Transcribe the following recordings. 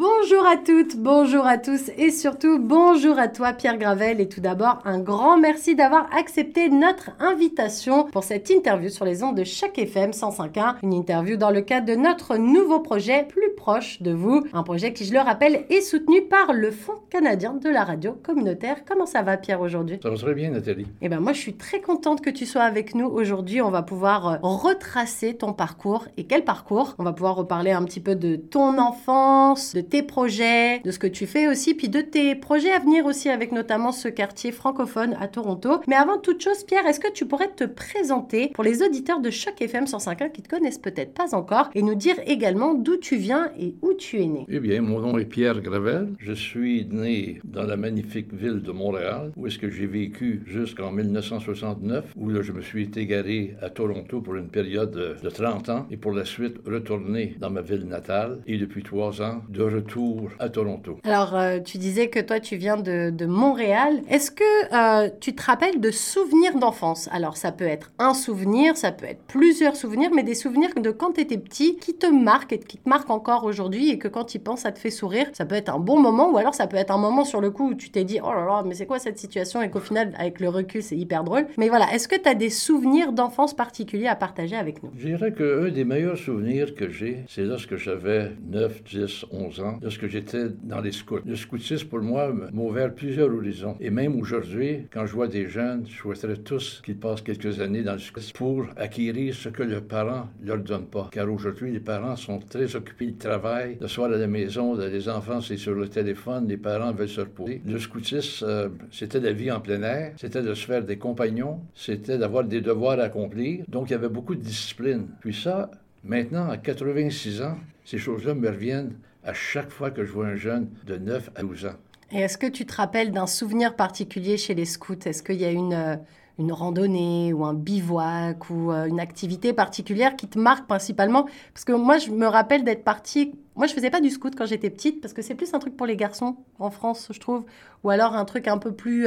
beau Bonjour à toutes, bonjour à tous et surtout bonjour à toi Pierre Gravel. Et tout d'abord un grand merci d'avoir accepté notre invitation pour cette interview sur les ondes de chaque FM 105.1, une interview dans le cadre de notre nouveau projet plus proche de vous, un projet qui je le rappelle est soutenu par le Fonds canadien de la radio communautaire. Comment ça va Pierre aujourd'hui? Ça va très bien Nathalie. Eh ben moi je suis très contente que tu sois avec nous aujourd'hui, on va pouvoir euh, retracer ton parcours. Et quel parcours? On va pouvoir reparler un petit peu de ton enfance de tes projets, de ce que tu fais aussi, puis de tes projets à venir aussi avec notamment ce quartier francophone à Toronto. Mais avant toute chose, Pierre, est-ce que tu pourrais te présenter pour les auditeurs de chaque FM 105.1 qui te connaissent peut-être pas encore et nous dire également d'où tu viens et où tu es né? Eh bien, mon nom est Pierre Gravel. Je suis né dans la magnifique ville de Montréal, où est-ce que j'ai vécu jusqu'en 1969, où là, je me suis égaré à Toronto pour une période de 30 ans et pour la suite retourné dans ma ville natale et depuis trois ans de retour à Toronto. Alors, euh, tu disais que toi, tu viens de, de Montréal. Est-ce que euh, tu te rappelles de souvenirs d'enfance? Alors, ça peut être un souvenir, ça peut être plusieurs souvenirs, mais des souvenirs de quand tu étais petit qui te marquent et qui te marquent encore aujourd'hui et que quand tu y penses, ça te fait sourire. Ça peut être un bon moment ou alors ça peut être un moment sur le coup où tu t'es dit, oh là là, mais c'est quoi cette situation? Et qu'au final, avec le recul, c'est hyper drôle. Mais voilà, est-ce que tu as des souvenirs d'enfance particuliers à partager avec nous? Je dirais qu'un des meilleurs souvenirs que j'ai, c'est lorsque j'avais 9, 10, 11 ans, lorsque j'étais dans les scouts. Le scoutisme, pour moi, m'a ouvert plusieurs horizons. Et même aujourd'hui, quand je vois des jeunes, je souhaiterais tous qu'ils passent quelques années dans le scoutisme pour acquérir ce que leurs parents ne leur donnent pas. Car aujourd'hui, les parents sont très occupés de travail. Le soir à la maison, les enfants, c'est sur le téléphone, les parents veulent se reposer. Le scoutisme, euh, c'était la vie en plein air, c'était de se faire des compagnons, c'était d'avoir des devoirs à accomplir. Donc, il y avait beaucoup de discipline. Puis ça, maintenant, à 86 ans, ces choses-là me reviennent à chaque fois que je vois un jeune de 9 à 12 ans. Et est-ce que tu te rappelles d'un souvenir particulier chez les scouts? Est-ce qu'il y a une, euh, une randonnée ou un bivouac ou euh, une activité particulière qui te marque principalement? Parce que moi, je me rappelle d'être partie. Moi, je faisais pas du scout quand j'étais petite parce que c'est plus un truc pour les garçons en France, je trouve. Ou alors un truc un peu plus.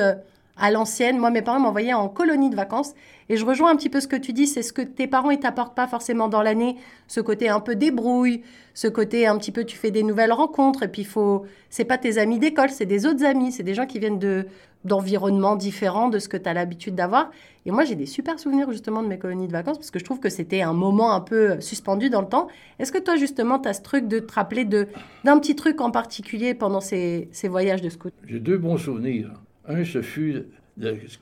Euh, à l'ancienne. Moi, mes parents m'envoyaient en colonie de vacances. Et je rejoins un petit peu ce que tu dis, c'est ce que tes parents ne t'apportent pas forcément dans l'année. Ce côté un peu débrouille, ce côté un petit peu tu fais des nouvelles rencontres. Et puis, faut... c'est pas tes amis d'école, c'est des autres amis. C'est des gens qui viennent de, d'environnements différents de ce que tu as l'habitude d'avoir. Et moi, j'ai des super souvenirs justement de mes colonies de vacances parce que je trouve que c'était un moment un peu suspendu dans le temps. Est-ce que toi, justement, tu as ce truc de te rappeler d'un petit truc en particulier pendant ces, ces voyages de scout? J'ai deux bons souvenirs. Un, ce fut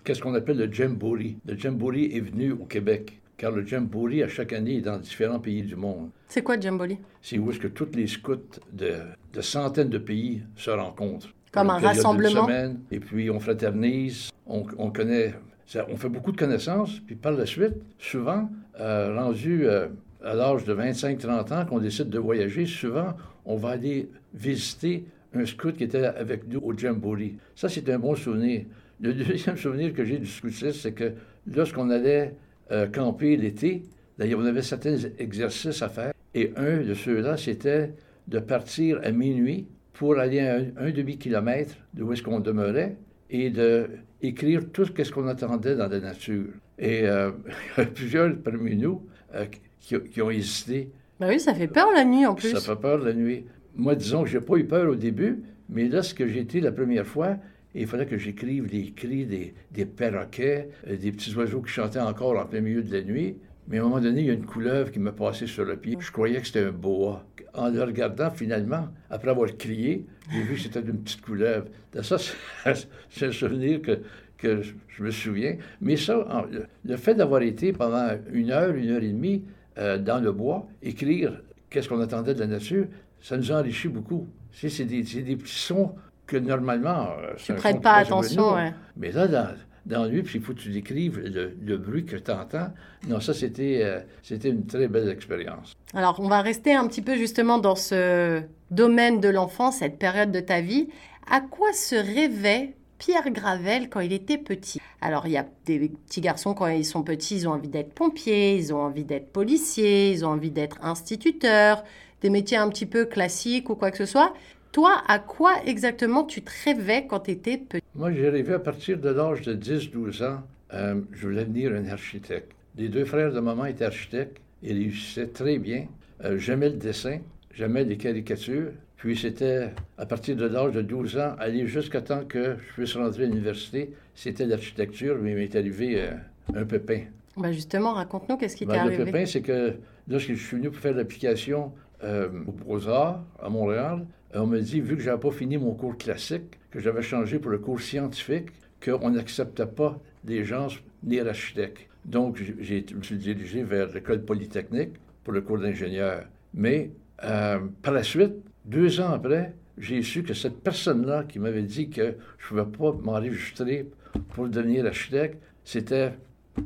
qu'est-ce qu'on appelle le Jamboree. Le Jamboree est venu au Québec, car le Jamboree, à chaque année, est dans différents pays du monde. C'est quoi le Jamboree? C'est où est-ce que tous les scouts de, de, centaines de pays se rencontrent. Comme un rassemblement? Semaine, et puis on fraternise, on, on connaît, ça, on fait beaucoup de connaissances, puis par la suite, souvent, euh, rendu euh, à l'âge de 25-30 ans, qu'on décide de voyager, souvent, on va aller visiter un scout qui était avec nous au Jamboree. Ça, c'est un bon souvenir. Le deuxième souvenir que j'ai du scoutisme, c'est que lorsqu'on allait euh, camper l'été, d'ailleurs, on avait certains exercices à faire. Et un de ceux-là, c'était de partir à minuit pour aller à un, un demi-kilomètre d'où est-ce qu'on demeurait et d'écrire tout ce qu'on attendait dans la nature. Et euh, plusieurs parmi nous euh, qui, qui, ont hésité. Ben oui, ça fait peur la nuit en plus. Ça fait peur la nuit moi, disons que je n'ai pas eu peur au début, mais là, ce que j'ai été la première fois, il fallait que j'écrive les cris des, perroquets, euh, des petits oiseaux qui chantaient encore en plein milieu de la nuit. Mais à un moment donné, il y a une couleuvre qui m'a passé sur le pied. Je croyais que c'était un boa. En le regardant, finalement, après avoir crié, j'ai vu que c'était une petite couleuvre. Ça, c'est un souvenir que, que je me souviens. Mais ça, le fait d'avoir été pendant une heure, une heure et demie euh, dans le bois, écrire qu'est-ce qu'on attendait de la nature, ça nous enrichit beaucoup. C'est des, des, petits sons que normalement. Euh, tu ne prêtes pas attention. Mais là, dans, dans lui, puis il faut que tu décrives le, le bruit que tu entends. Non, ça, c'était euh, c'était une très belle expérience. Alors, on va rester un petit peu justement dans ce domaine de l'enfance, cette période de ta vie. À quoi se rêvait Pierre Gravel quand il était petit? Alors, il y a des petits garçons, quand ils sont petits, ils ont envie d'être pompiers, ils ont envie d'être policiers, ils ont envie d'être instituteurs, des métiers un petit peu classiques ou quoi que ce soit. Toi, à quoi exactement tu te rêvais quand tu étais petit? Moi, j'ai rêvé à partir de l'âge de 10-12 ans. Euh, je voulais devenir un architecte. Les deux frères de maman étaient architectes. Ils réussissaient très bien. Euh, j'aimais le dessin, j'aimais les caricatures. Puis c'était à partir de l'âge de 12 ans, aller jusqu'à temps que je puisse rentrer à l'université. C'était l'architecture, mais il m'est arrivé euh, un pépin. Ben justement, raconte-nous qu'est-ce qui t'est Ben, le arrivé. pépin, c'est que lorsque je suis venu pour faire l'application euh, aux Beaux-Arts à Montréal, on m'a dit, vu que je n'avais pas fini mon cours classique, que j'avais changé pour le cours scientifique, qu'on n'acceptait pas des gens ni architectes. Donc, je me suis dirigé vers l'école polytechnique pour le cours d'ingénieur. Mais euh, par la suite, deux ans après, j'ai su que cette personne-là qui m'avait dit que je ne pouvais pas m'enregistrer pour devenir architecte, c'était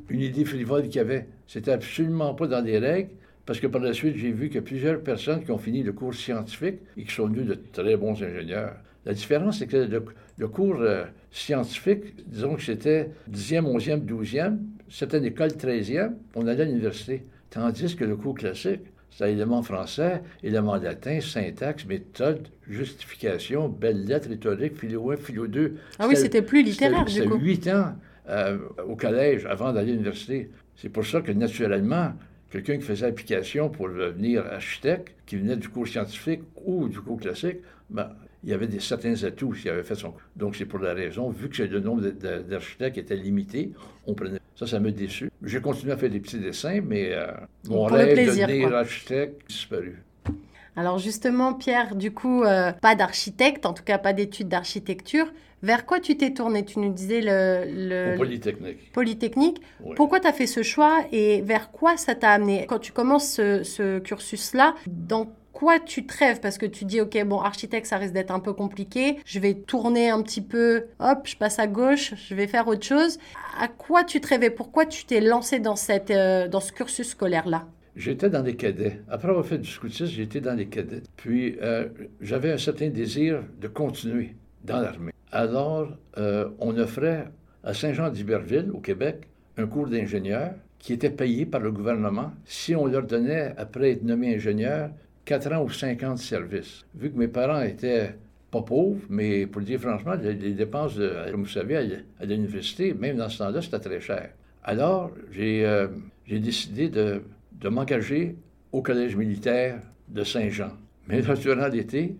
une idée frivole qu'il avait. C'était absolument pas dans les règles, parce que par la suite, j'ai vu que plusieurs personnes qui ont fini le cours scientifique et qui sont devenus de très bons ingénieurs. La différence, c'est que le, le cours euh, scientifique, disons que c'était 10e, 11e, 12e, c'était une école 13e, on allait à l'université. Tandis que le cours classique, c'était éléments français, éléments latin, syntaxe, méthode, justification, belles lettres, rhétorique, philo 1, philo 2. Ah oui, c'était plus littéraire, du C'était coup. huit ans euh, au collège avant d'aller à l'université. C'est pour ça que, naturellement, quelqu'un qui faisait application pour devenir architecte, qui venait du cours scientifique ou du cours classique, ben, il y avait des, certains atouts s'il avait fait son cours. Donc, c'est pour la raison, vu que le nombre d'architectes était limité, on prenait. Ça, ça m'a déçu. J'ai continué à faire des petits dessins, mais euh, mon Pour rêve plaisir, de devenir quoi. architecte a disparu. Alors justement, Pierre, du coup, euh, pas d'architecte, en tout cas pas d'études d'architecture. Vers quoi tu t'es tourné? Tu nous disais le, Polytechnique. Polytechnique. Oui. Pourquoi tu as fait ce choix et vers quoi ça t'a amené? Quand tu commences ce, ce cursus-là, dans quoi tu te rêves? Parce que tu dis, OK, bon, architecte, ça risque d'être un peu compliqué. Je vais tourner un petit peu, hop, je passe à gauche, je vais faire autre chose. À quoi tu te rêvais? Pourquoi tu t'es lancé dans, cette, euh, dans ce cursus scolaire-là? J'étais dans les cadets. Après avoir fait du scoutisme, j'étais dans les cadets. Puis, euh, j'avais un certain désir de continuer dans l'armée. Alors, euh, on offrait à Saint-Jean-d'Iberville, au Québec, un cours d'ingénieur qui était payé par le gouvernement si on leur donnait, après être nommé ingénieur, 4 ans ou 5 ans de service. Vu que mes parents étaient pas pauvres, mais pour le dire franchement, les, dépenses, de, comme vous savez, à, l'université, même dans ce temps-là, c'était très cher. Alors, j'ai euh, j'ai décidé de, de m'engager au Collège militaire de Saint-Jean. Mais durant l'été,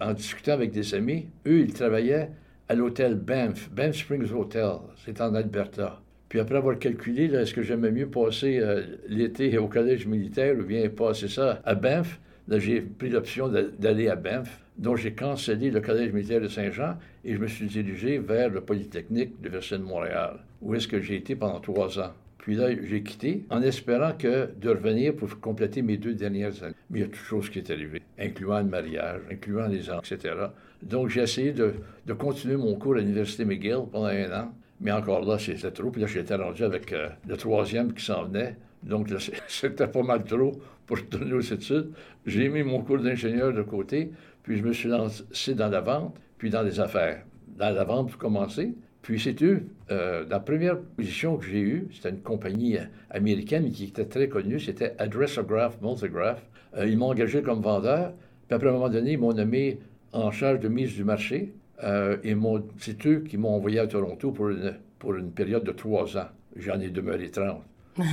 en discutant avec des amis, eux, ils travaillaient à l'hôtel Banff, Banff Springs Hotel, c'est en Alberta. Puis après avoir calculé, est-ce que j'aimais mieux passer euh, l'été au collège militaire ou bien passer ça à Banff, j'ai pris l'option d'aller à Banff. Donc, j'ai cancellé le collège militaire de Saint-Jean et je me suis dirigé vers le Polytechnique de l'Université de Montréal, où est-ce que j'ai été pendant trois ans. Puis là, j'ai quitté en espérant que de revenir pour compléter mes deux dernières années. Mais il y a toutes choses qui est arrivé, incluant le mariage, incluant les enfants, etc. Donc, j'ai essayé de, de continuer mon cours à l'Université McGill pendant un an. Mais encore là, c'était trop. Puis là, j'étais rendu avec euh, le troisième qui s'en venait. Donc, c'était pas mal trop pour retourner aux études. J'ai mis mon cours d'ingénieur de côté, puis je me suis lancé dans la vente, puis dans les affaires. Dans la vente, pour commencer. Puis c'est eux, euh, la première position que j'ai eue, c'était une compagnie américaine mais qui était très connue, c'était Addressograph Multigraph. Euh, ils m'ont engagé comme vendeur, puis après, à un moment donné, ils m'ont nommé en charge de mise du marché. Euh, et c'est eux qui m'ont envoyé à Toronto pour une, pour une période de trois ans. J'en ai demeuré 30.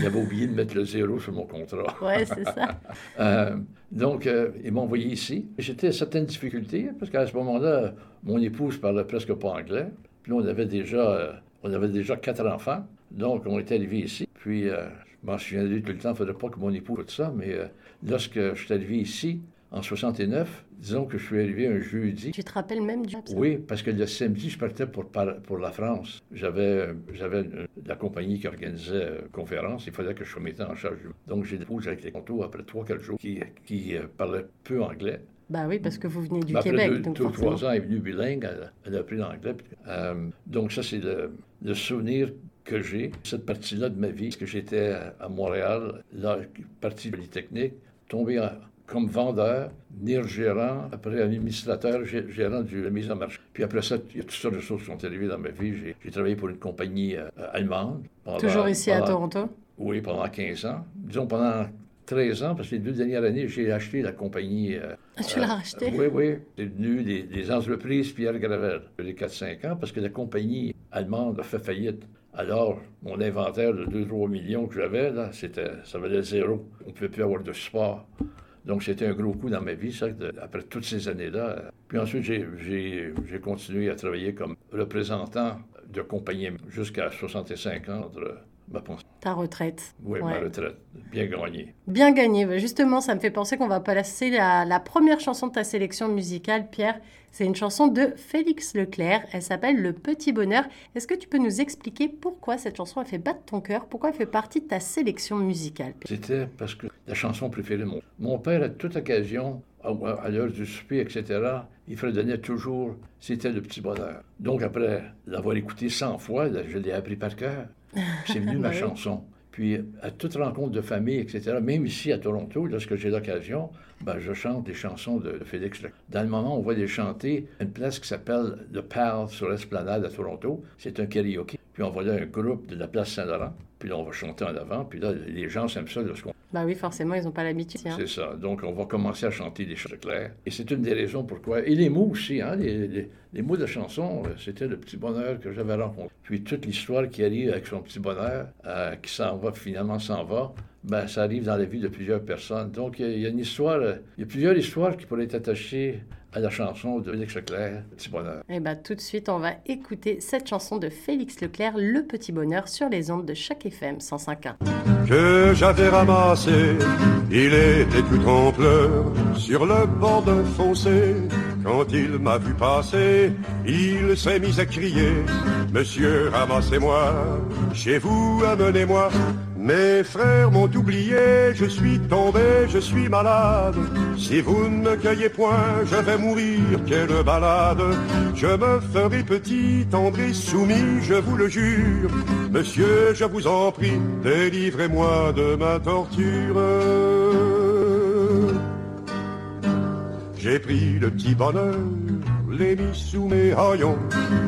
J'avais oublié de mettre le zéro sur mon contrat. Ouais, c'est ça. Euh, donc, euh, ils m'ont envoyé ici. J'étais à certaines difficultés, parce qu'à ce moment-là, mon épouse parlait presque pas anglais. Puis on avait déjà, euh, on avait déjà quatre enfants. Donc, on était arrivés ici. Puis, euh, je m'en souviendrai tout le temps, il ne faudrait pas que mon épouse écoute ça, mais euh, lorsque je suis arrivé ici, en 69, disons que je suis arrivé un jeudi. Tu te rappelles même du... Oui, parce que le samedi, je partais pour, pour la France. J'avais, j'avais la compagnie qui organisait euh, conférence. Il fallait que je sois mettais en charge. du- Donc, j'ai déposé avec les contours après trois, quatre jours qui, qui euh, parlaient peu anglais. Bah oui, parce que vous venez du Québec. donc forcément. trois ans, elle est venue bilingue. Elle, elle a appris l'anglais. Euh, donc, ça, c'est le, le souvenir que j'ai, cette partie-là de ma vie. Parce que j'étais à, Montréal, là, partie polytechnique, tombé en- comme vendeur, venir gérant, après administrateur, gé- gérant de la mise en marché. Puis après ça, il y a toutes sortes de choses qui sont arrivées dans ma vie. J'ai, travaillé pour une compagnie euh, allemande. pendant- Toujours ici à Toronto? Oui, pendant 15 ans. Disons pendant 13 ans, parce que les deux dernières années, j'ai acheté la compagnie. euh, Tu l'as racheté Oui, oui. C'est devenu des, des entreprises Pierre Gravel. Les 4-5 ans, parce que la compagnie allemande a fait faillite. Alors, mon inventaire de 2-3 millions que j'avais, là, c'était, ça valait zéro. On ne pouvait plus avoir de support. Donc, c'était un gros coup dans ma vie, ça, après toutes ces années-là. Puis ensuite, j'ai continué à travailler comme représentant de compagnie jusqu'à 65 ans ta retraite. Oui, ma retraite. Bien gagné. Bien gagné. Bah, justement, ça me fait penser qu'on va passer la, la première chanson de ta sélection musicale, Pierre. C'est une chanson de Félix Leclerc. Elle s'appelle Le Petit Bonheur. Est-ce que tu peux nous expliquer pourquoi cette chanson a fait battre ton cœur? Pourquoi elle fait partie de ta sélection musicale C'était parce que la chanson préférée de mon, mon père, à toute occasion, à l'heure du souper, etc., il fredonnait toujours C'était le petit bonheur. Donc, après l'avoir écouté 100 fois, je l'ai appris par cœur. C'est venu ma chanson. Puis, à toute rencontre de famille, etc., même ici à Toronto, lorsque j'ai l'occasion, ben, je chante des chansons de, Félix Dans le moment, on va les chanter à une place qui s'appelle Le Pal sur l'Esplanade à Toronto. C'est un karaoke. Puis, on va là un groupe de la place Saint-Laurent. Puis là, on va chanter en avant. Puis là, les gens aiment ça lorsqu'on bah oui, forcément, ils n'ont pas l'habitude. Hein. C'est ça. Donc, on va commencer à chanter des chants clairs. Et c'est une des raisons pourquoi. Et les mots aussi, hein, les, mots de chanson, euh, c'était le petit bonheur que j'avais rencontré. Puis toute l'histoire qui arrive avec son petit bonheur, euh, qui s'en va, finalement s'en va, ben, ça arrive dans la vie de plusieurs personnes. Donc, il y, a une histoire, il y a plusieurs histoires qui pourraient être attachées à la chanson de Félix Leclerc, Petit Bonheur. Et eh bien, tout de suite, on va écouter cette chanson de Félix Leclerc, Le Petit Bonheur, sur les ondes de chaque FM 105.1. Que j'avais ramassé, il était tout en pleurs, sur le bord d'un fossé. Quand il m'a vu passer, il s'est mis à crier Monsieur, ramassez-moi, chez vous, amenez-moi. Mes frères m'ont oublié, je suis tombé, je suis malade. Si vous ne me cueillez point, je vais mourir, quelle balade. Je me ferai petit, tendre soumis, je vous le jure. Monsieur, je vous en prie, délivrez-moi de ma torture. J'ai pris le petit bonheur, l'ai mis sous mes haillons.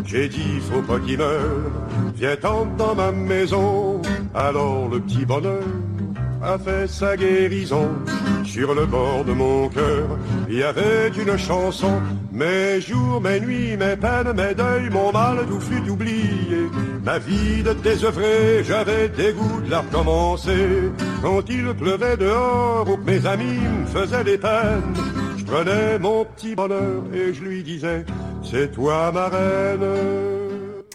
J'ai dit, faut pas qu'il meure, viens dans ma maison. Alors le petit bonheur a fait sa guérison. Sur le bord de mon cœur, il y avait une chanson. Mes jours, mes nuits, mes peines, mes deuils, mon mal, tout fut oublié. Ma vie de désœuvré, j'avais dégoût de la recommencer. Quand il pleuvait dehors, que mes amis me faisaient des peines, prenais mon petit bonheur et je lui disais, c'est toi ma reine.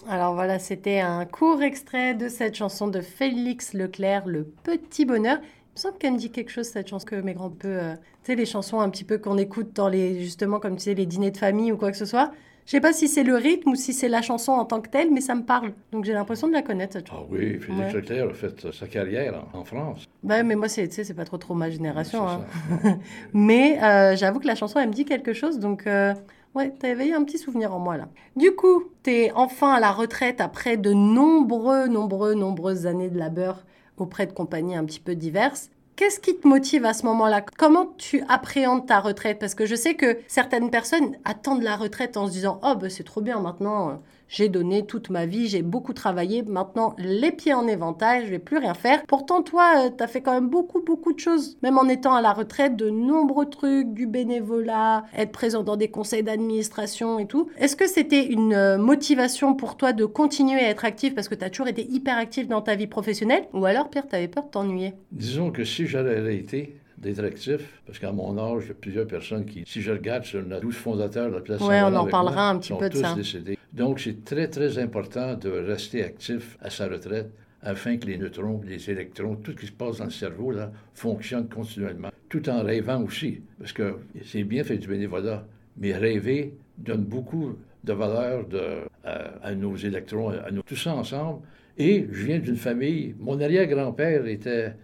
Alors voilà, c'était un court extrait de cette chanson de Félix Leclerc, Le Petit Bonheur. Il me semble qu'elle me dit quelque chose, cette chanson que mes grands peu... Tu sais, les chansons un petit peu qu'on écoute dans les... Justement, comme tu sais, les dîners de famille ou quoi que ce soit. Je sais pas si c'est le rythme ou si c'est la chanson en tant que telle, mais ça me parle. Donc j'ai l'impression de la connaître, cette. Ah oui, Félix Leclerc a fait sa carrière en, France. Ben, mais moi, c'est, c'est pas trop trop ma génération. Hein. mais euh, j'avoue que la chanson, elle me dit quelque chose, donc... Euh, Ouais, t'as éveillé un petit souvenir en moi là. Du coup, t'es enfin à la retraite après de nombreux, nombreux, nombreuses années de labeur auprès de compagnies un petit peu diverses. Qu'est-ce qui te motive à ce moment-là? Comment tu appréhendes ta retraite? Parce que je sais que certaines personnes attendent la retraite en se disant Oh, ben c'est trop bien maintenant, j'ai donné toute ma vie, j'ai beaucoup travaillé, maintenant les pieds en éventail, je vais plus rien faire. Pourtant, toi, euh, tu as fait quand même beaucoup, beaucoup de choses, même en étant à la retraite, de nombreux trucs, du bénévolat, être présent dans des conseils d'administration et tout. Est-ce que c'était une euh, motivation pour toi de continuer à être actif parce que tu as toujours été hyper actif dans ta vie professionnelle? Ou alors, Pierre, tu avais peur de t'ennuyer? Disons que si j'avais été d'être actif, parce qu'à mon âge, il y a plusieurs personnes qui, si je regarde sur les 12 fondateurs de la place Oui, on en parlera un petit peu de ça. Décédés. Donc, c'est très, très important de rester actif à sa retraite afin que les neutrons, les électrons, tout ce qui se passe dans le cerveau, là, fonctionne continuellement, tout en rêvant aussi. Parce que c'est bien fait du bénévolat, mais rêver donne beaucoup de valeur à, nos électrons, à nous, tout ça ensemble. Et je viens d'une famille, mon arrière-grand-père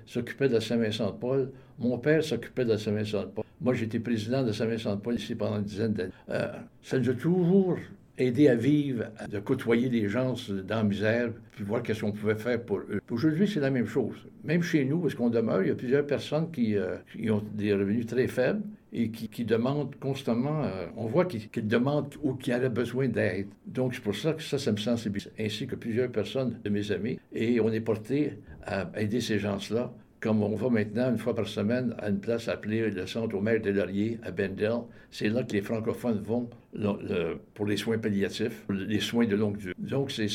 s'occupait de la Saint-Vincent-de-Paul, mon père s'occupait de la Saint-Vincent-de-Paul. Moi, j'étais président de Saint-Vincent-de-Paul ici pendant une dizaine d'années. Euh, ça nous a toujours aider à vivre, de côtoyer les gens dans la misère, puis voir qu'est-ce qu'on pouvait faire pour eux. Aujourd'hui, c'est la même chose. Même chez nous, parce qu'on demeure, il y a plusieurs personnes qui, euh, ont des revenus très faibles et qui, demandent constamment, euh, on voit qu'ils demandent ou qui auraient besoin d'aide. Donc, c'est pour ça que ça, ça me sensibilise, ainsi que plusieurs personnes de mes amis. Et on est porté à aider ces gens-là comme on va maintenant une fois par semaine à une place appelée le Centre au maire de Laurier à Bendel. C'est là que les francophones vont pour les soins palliatifs, les soins de longue durée. Donc, c'est,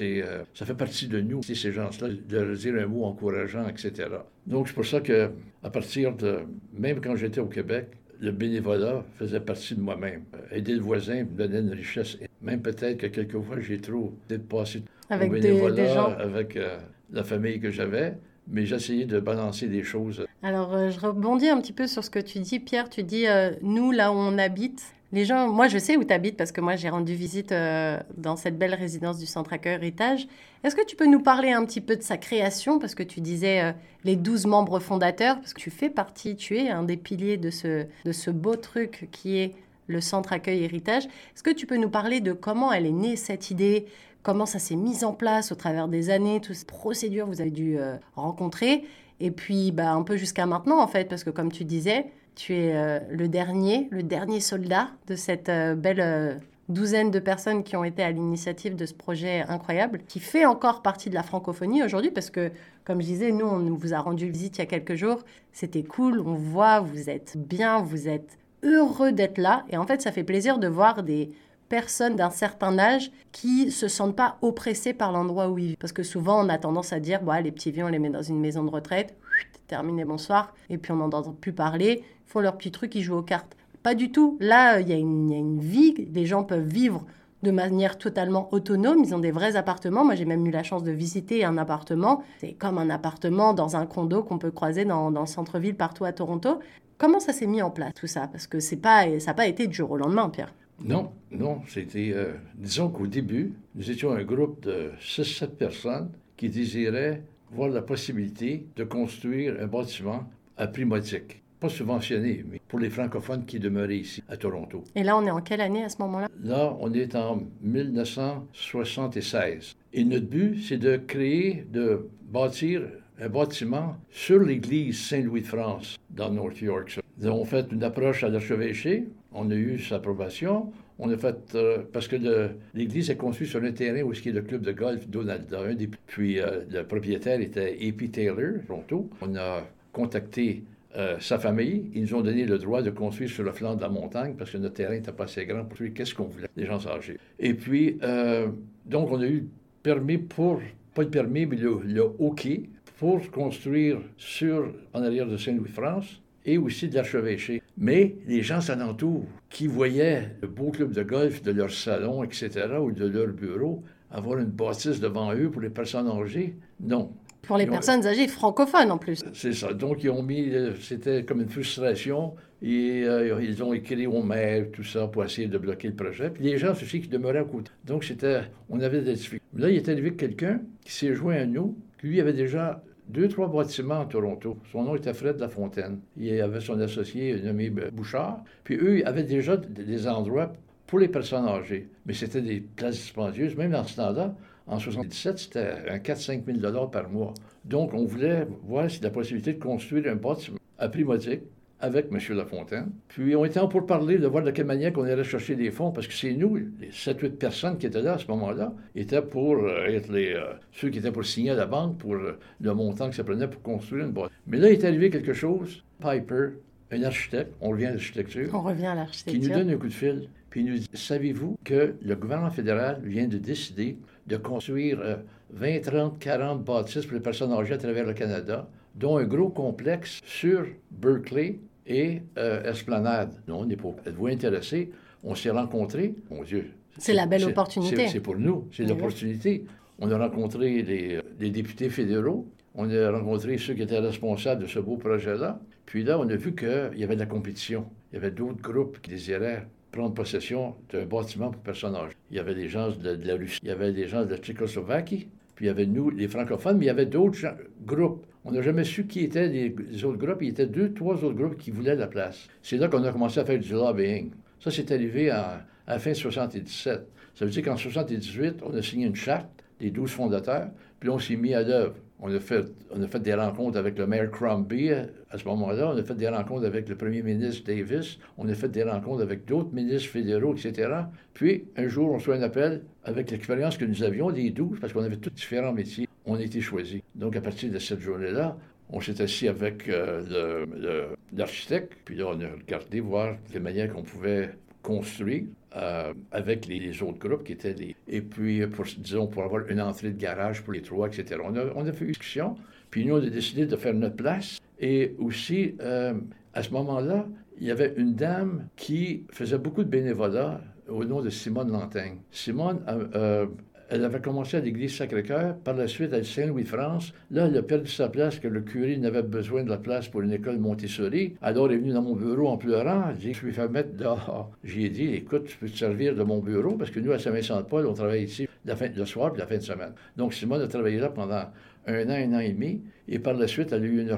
euh, ça fait partie de nous, ces gens-là, de leur dire un mot encourageant, etc. Donc, c'est pour ça que, à partir de, même quand j'étais au Québec, le bénévolat faisait partie de moi-même. Aider le voisin me donnait une richesse. Même peut-être que quelquefois, j'ai trop passé avec au bénévolat, avec euh, la famille que j'avais mais j'essayais de balancer des choses. Alors, euh, je rebondis un petit peu sur ce que tu dis, Pierre. Tu dis, euh, nous, là où on habite, les gens, moi, je sais où tu habites parce que moi, j'ai rendu visite euh, dans cette belle résidence du Centre Accueil Héritage. Est-ce que tu peux nous parler un petit peu de sa création? Parce que tu disais les 12 membres fondateurs, parce que tu fais partie, tu es un des piliers de ce, de ce beau truc qui est le Centre Accueil Héritage. Est-ce que tu peux nous parler de comment elle est née, cette idée comment ça s'est mis en place au travers des années, toutes ces procédures que vous avez dû euh, rencontrer. Et puis, bah, un peu jusqu'à maintenant, en fait, parce que comme tu disais, tu es euh, le dernier, le dernier soldat de cette euh, belle douzaine de personnes qui ont été à l'initiative de ce projet incroyable, qui fait encore partie de la francophonie aujourd'hui, parce que, comme je disais, nous, on vous a rendu visite il y a quelques jours. C'était cool, on voit, vous êtes bien, vous êtes heureux d'être là. Et en fait, ça fait plaisir de voir des personnes d'un certain âge qui se sentent pas oppressées par l'endroit où ils vivent. Parce que souvent, on a tendance à dire, bah, les petits vieux, on les met dans une maison de retraite, terminé, bonsoir, et puis on n'en entend plus parler, ils font leur petit truc, ils jouent aux cartes. Pas du tout. Là, il y, a une vie, les gens peuvent vivre de manière totalement autonome. Ils ont des vrais appartements. Moi, j'ai même eu la chance de visiter un appartement. C'est comme un appartement dans un condo qu'on peut croiser dans, dans le centre-ville partout à Toronto. Comment ça s'est mis en place, tout ça? Parce que c'est pas, ça n'a pas été du jour au lendemain, Pierre. Non, non, c'était, euh, disons qu'au début, nous étions un groupe de 6-7 personnes qui désiraient voir la possibilité de construire un bâtiment à prix modique. Pas subventionné, mais pour les francophones qui demeuraient ici, à Toronto. Et là, on est en quelle année à ce moment-là? Là, on est en 1976. Et notre but, c'est de créer, de bâtir un bâtiment sur l'église Saint-Louis de France, dans North York. Nous avons fait une approche à l'archevêché, on a eu sa approbation. On a fait, euh, parce que l'église est construite sur un terrain où a le club de golf Donald. puis euh, le propriétaire était A.P. Taylor, Toronto. On a contacté euh, sa famille. Ils nous ont donné le droit de construire sur le flanc de la montagne parce que notre terrain n'était pas assez grand pour qu'est-ce qu'on voulait, les gens âgés. Et puis, donc, on a eu permis pour, pas le permis, mais le, le OK pour construire sur, en arrière de Saint-Louis-France et aussi de l'archevêché. Mais les gens alentours qui voyaient le beau club de golf de leur salon, etc., ou de leur bureau, avoir une bâtisse devant eux pour les personnes âgées, non. Pour les personnes âgées francophones en plus. C'est ça. Donc, ils ont mis, euh, c'était comme une frustration. Et euh, ils ont écrit au maire, tout ça, pour essayer de bloquer le projet. Puis les gens aussi qui demeuraient à côté. Donc, c'était, on avait des difficultés. Là, il est arrivé quelqu'un qui s'est joint à nous, qui lui avait déjà deux, trois bâtiments à Toronto. Son nom était Fred Lafontaine. Il avait son associé nommé Bouchard. Puis eux, avaient déjà des endroits pour les personnes âgées. Mais c'était des places dispendieuses. Même dans ce temps-là, en 1977, c'était un 4-5 000 par mois. Donc, on voulait voir si la possibilité de construire un bâtiment à prix avec M. Lafontaine. Puis on était en pour parler de voir de quelle manière on allait chercher des fonds, parce que c'est nous, les 7-8 personnes qui étaient là à ce moment-là, étaient pour euh, être les, euh, ceux qui étaient pour signer à la banque pour euh, le montant que ça prenait pour construire une boîte. Mais là, il est arrivé quelque chose. Piper, un architecte, on revient à l'architecture. On revient à l'architecture. Qui nous donne un coup de fil, puis il nous dit Savez-vous que le gouvernement fédéral vient de décider de construire 20, 30, 40 bâtisses pour les personnes âgées à travers le Canada dont un gros complexe sur Berkeley et euh, Esplanade. Non, on n'est pas. Êtes-vous intéressé? On s'est rencontrés. Mon Dieu. C'est la belle opportunité. C'est pour nous. C'est l'opportunité. On a rencontré les, les, députés fédéraux. On a rencontré ceux qui étaient responsables de ce beau projet-là. Puis là, on a vu qu'il y avait de la compétition. Il y avait d'autres groupes qui désiraient prendre possession d'un bâtiment pour personnes âgées. Il y avait des gens de, de, la Russie, il y avait des gens de la Tchécoslovaquie, puis il y avait nous, les francophones, mais il y avait d'autres groupes. On n'a jamais su qui étaient les, autres groupes. Il y avait deux, trois autres groupes qui voulaient la place. C'est là qu'on a commencé à faire du lobbying. Ça, c'est arrivé à la fin de 77. Ça veut dire qu'en 78, on a signé une charte des douze fondateurs, puis on s'est mis à l'œuvre. On a, fait, on a fait des rencontres avec le maire Crombie à ce moment-là. On a fait des rencontres avec le premier ministre Davis. On a fait des rencontres avec d'autres ministres fédéraux, etc. Puis, un jour, on reçoit un appel avec l'expérience que nous avions, des douze, parce qu'on avait tous différents métiers. On a été choisis. Donc, à partir de cette journée-là, on s'est assis avec l'architecte, puis là, on a regardé voir les manières qu'on pouvait construire avec les, autres groupes qui étaient les... Et puis, pour, disons, pour avoir une entrée de garage pour les trois, etc. On a, fait une discussion, puis nous, on a décidé de faire notre place. Et aussi, à ce moment-là, il y avait une dame qui faisait beaucoup de bénévolat au nom de Simone Lantaigne. Simone, euh, euh, elle avait commencé à l'église Sacré-Cœur, par la suite à Saint-Louis-France. Là, elle a perdu sa place, que le curé n'avait besoin de la place pour une école Montessori. Alors, elle est venue dans mon bureau en pleurant. Elle dit Je lui fait mettre dehors. J'ai dit Écoute, tu peux te servir de mon bureau, parce que nous, à Saint-Vincent-de-Paul, on travaille ici la fin, le soir et la fin de semaine. Donc, Simone a travaillé là pendant un an, un an et demi. Et par la suite, elle a eu une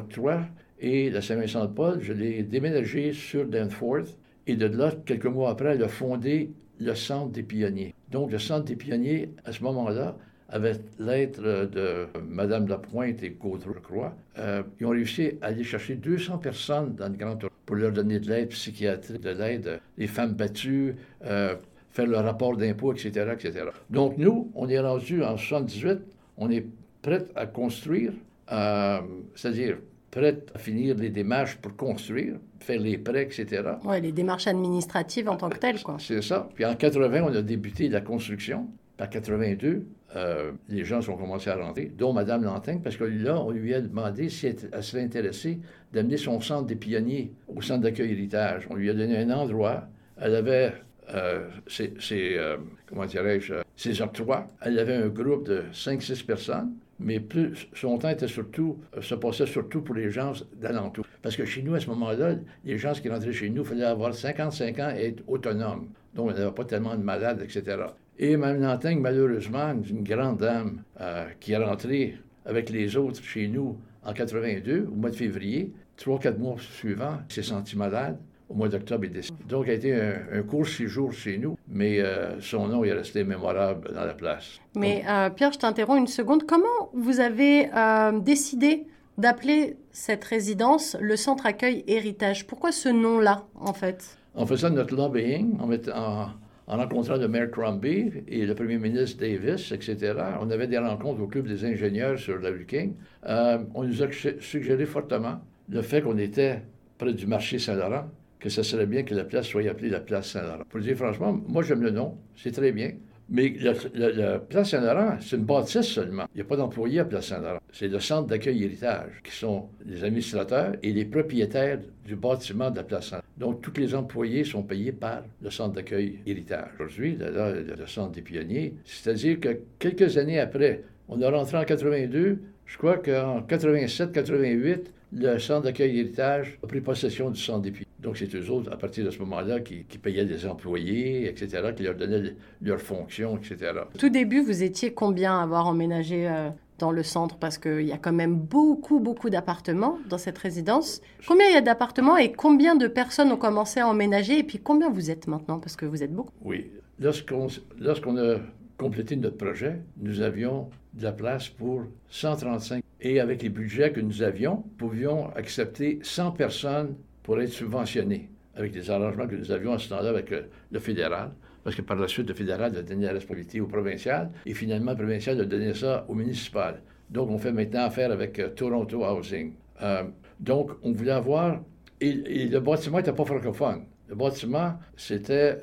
et la Saint-Vincent-de-Paul, je l'ai déménagé sur Danforth. Et de là, quelques mois après, elle a fondé le Centre des pionniers. Donc, le Centre des pionniers, à ce moment-là, avec l'aide de Mme Lapointe et Gaudreau-Croix, euh, ils ont réussi à aller chercher 200 personnes dans le Grand pour leur donner de l'aide psychiatrique, de l'aide, les femmes battues, euh, faire le rapport d'impôt, etc., etc. Donc, nous, on est rendu en 78, on est prêt à construire, euh, c'est-à-dire prête à finir les démarches pour construire, faire les prêts, etc. Oui, les démarches administratives en tant que telles, quoi. C'est ça. Puis en 80, on a débuté la construction. En 82, euh, les gens ont commencé à rentrer, dont Mme Lantin, parce que là, on lui a demandé si elle serait intéressée d'amener son centre des pionniers au centre d'accueil héritage. On lui a donné un endroit. Elle avait euh, ses, euh, comment dirais-je, ses octrois. Elle avait un groupe de 5-6 personnes mais plus, son temps était surtout, euh, se passait surtout pour les gens d'alentour. Parce que chez nous, à ce moment-là, les gens qui rentraient chez nous, il fallait avoir 55 ans et être autonome. Donc, on n'avait pas tellement de malades, etc. Et Mme Lantaigne, malheureusement, une grande dame euh, qui est rentrée avec les autres chez nous en 82, au mois de février, trois, quatre mois suivants, s'est sentie malade au mois d'octobre et décembre. Donc, il a été un, court séjour chez nous, mais euh, son nom est resté mémorable dans la place. Mais euh, Pierre, je t'interromps une seconde. Comment vous avez euh, décidé d'appeler cette résidence le Centre Accueil Héritage? Pourquoi ce nom-là, en fait? En faisant notre lobbying, en, en, en rencontrant le maire Crombie et le premier ministre Davis, etc., on avait des rencontres au Club des ingénieurs sur la rue King. on nous a suggéré fortement le fait qu'on était près du marché Saint-Laurent, que ce serait bien que la place soit appelée la place Saint-Laurent. Pour dire franchement, moi j'aime le nom, c'est très bien. Mais la, place Saint-Laurent, c'est une bâtisse seulement. Il n'y a pas d'employés à place Saint-Laurent. C'est le centre d'accueil héritage, qui sont les administrateurs et les propriétaires du bâtiment de la place Saint-Laurent. Donc, tous les employés sont payés par le centre d'accueil héritage. Aujourd'hui, le, le centre des pionniers, c'est-à-dire que quelques années après, on est rentré en 82, je crois qu'en 87-88, le centre d'accueil héritage a pris possession du centre pionniers. Donc, c'est eux autres, à partir de ce moment-là, qui, payaient des employés, etc., qui leur donnaient leurs fonctions, etc. Tout début, vous étiez combien à avoir emménagé euh, dans le centre? Parce qu'il y a quand même beaucoup, beaucoup d'appartements dans cette résidence. Combien il y a d'appartements et combien de personnes ont commencé à emménager? Et puis, combien vous êtes maintenant? Parce que vous êtes beaucoup. Oui. Lorsqu'on lorsqu'on a complété notre projet, nous avions de la place pour 135. Et avec les budgets que nous avions, pouvions accepter 100 personnes pour être subventionné avec les arrangements que nous avions à ce temps-là avec euh, le fédéral, parce que par la suite, le fédéral a donné la responsabilité au provincial, et finalement, le provincial a donné ça au municipal. Donc, on fait maintenant affaire avec euh, Toronto Housing. Euh, donc, on voulait avoir... Et, le bâtiment n'était pas francophone. Le bâtiment, c'était